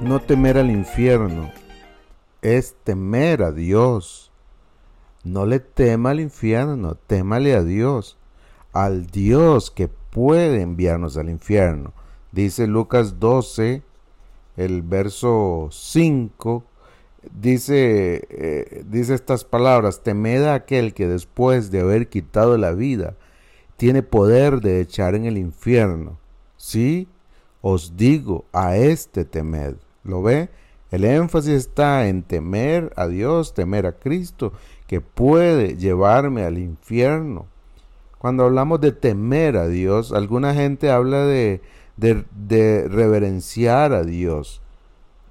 No temer al infierno es temer a Dios. No le tema al infierno, témale a Dios, al Dios que puede enviarnos al infierno. Dice Lucas 12, el verso 5, dice, eh, dice estas palabras, temed a aquel que después de haber quitado la vida, tiene poder de echar en el infierno. Sí, os digo, a este temed. ¿Lo ve? El énfasis está en temer a Dios, temer a Cristo, que puede llevarme al infierno. Cuando hablamos de temer a Dios, alguna gente habla de, de, reverenciar a Dios.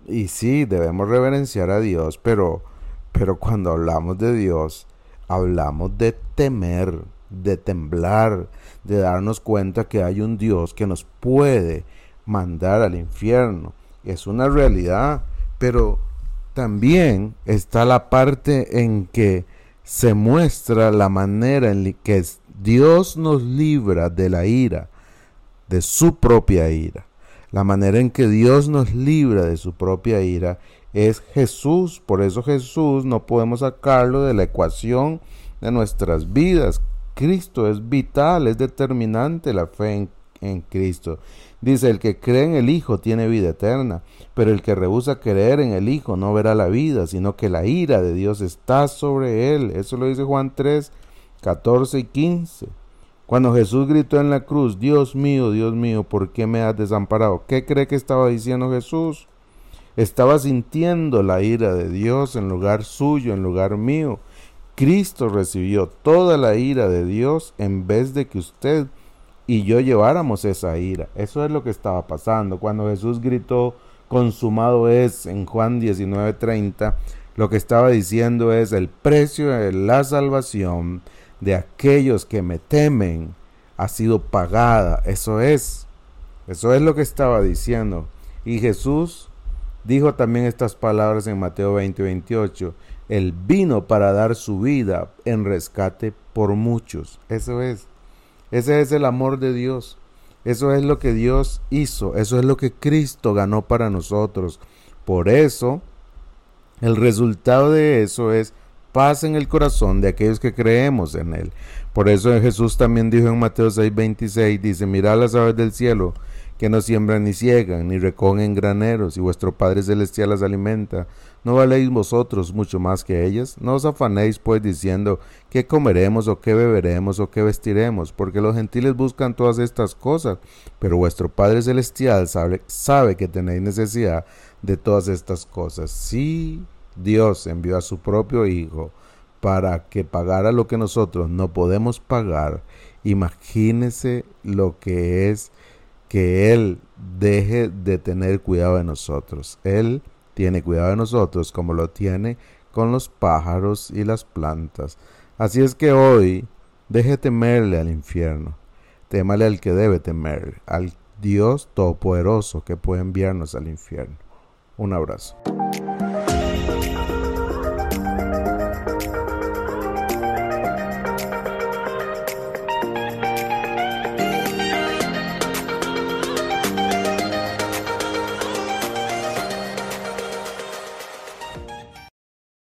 Y sí, debemos reverenciar a Dios, pero, pero cuando hablamos de Dios, hablamos de temer, de temblar, de darnos cuenta que hay un Dios que nos puede mandar al infierno es una realidad, pero también está la parte en que se muestra la manera en que Dios nos libra de la ira, de su propia ira. La manera en que Dios nos libra de su propia ira es Jesús. Por eso Jesús no podemos sacarlo de la ecuación de nuestras vidas. Cristo es vital, es determinante la fe en, Cristo. Dice, el que cree en el Hijo tiene vida eterna, pero el que rehúsa creer en el Hijo no verá la vida, sino que la ira de Dios está sobre él. Eso lo dice Juan 3, 14 y 15. Cuando Jesús gritó en la cruz, Dios mío, Dios mío, ¿por qué me has desamparado? ¿Qué cree que estaba diciendo Jesús? Estaba sintiendo la ira de Dios en lugar suyo, en lugar mío. Cristo recibió toda la ira de Dios en vez de que usted y yo lleváramos esa ira. Eso es lo que estaba pasando. Cuando Jesús gritó, consumado es en Juan 19:30, lo que estaba diciendo es el precio de la salvación de aquellos que me temen ha sido pagada. Eso es. Eso es lo que estaba diciendo. Y Jesús dijo también estas palabras en Mateo 20, 28. Él vino para dar su vida en rescate por muchos. Eso es. Ese es el amor de Dios. Eso es lo que Dios hizo. Eso es lo que Cristo ganó para nosotros. Por eso, el resultado de eso es paz en el corazón de aquellos que creemos en Él. Por eso Jesús también dijo en Mateo 6:26, dice, mirad las aves del cielo, que no siembran ni ciegan, ni recogen graneros, y vuestro Padre Celestial las alimenta. ¿No valéis vosotros mucho más que ellas? No os afanéis pues diciendo qué comeremos o qué beberemos o qué vestiremos, porque los gentiles buscan todas estas cosas, pero vuestro Padre Celestial sabe, sabe que tenéis necesidad de todas estas cosas. Sí, Dios envió a su propio Hijo para que pagara lo que nosotros no podemos pagar. Imagínese lo que es que Él deje de tener cuidado de nosotros. Él tiene cuidado de nosotros como lo tiene con los pájaros y las plantas. Así es que hoy deje temerle al infierno, témale al que debe temer, al Dios Todopoderoso que puede enviarnos al infierno. Un abrazo.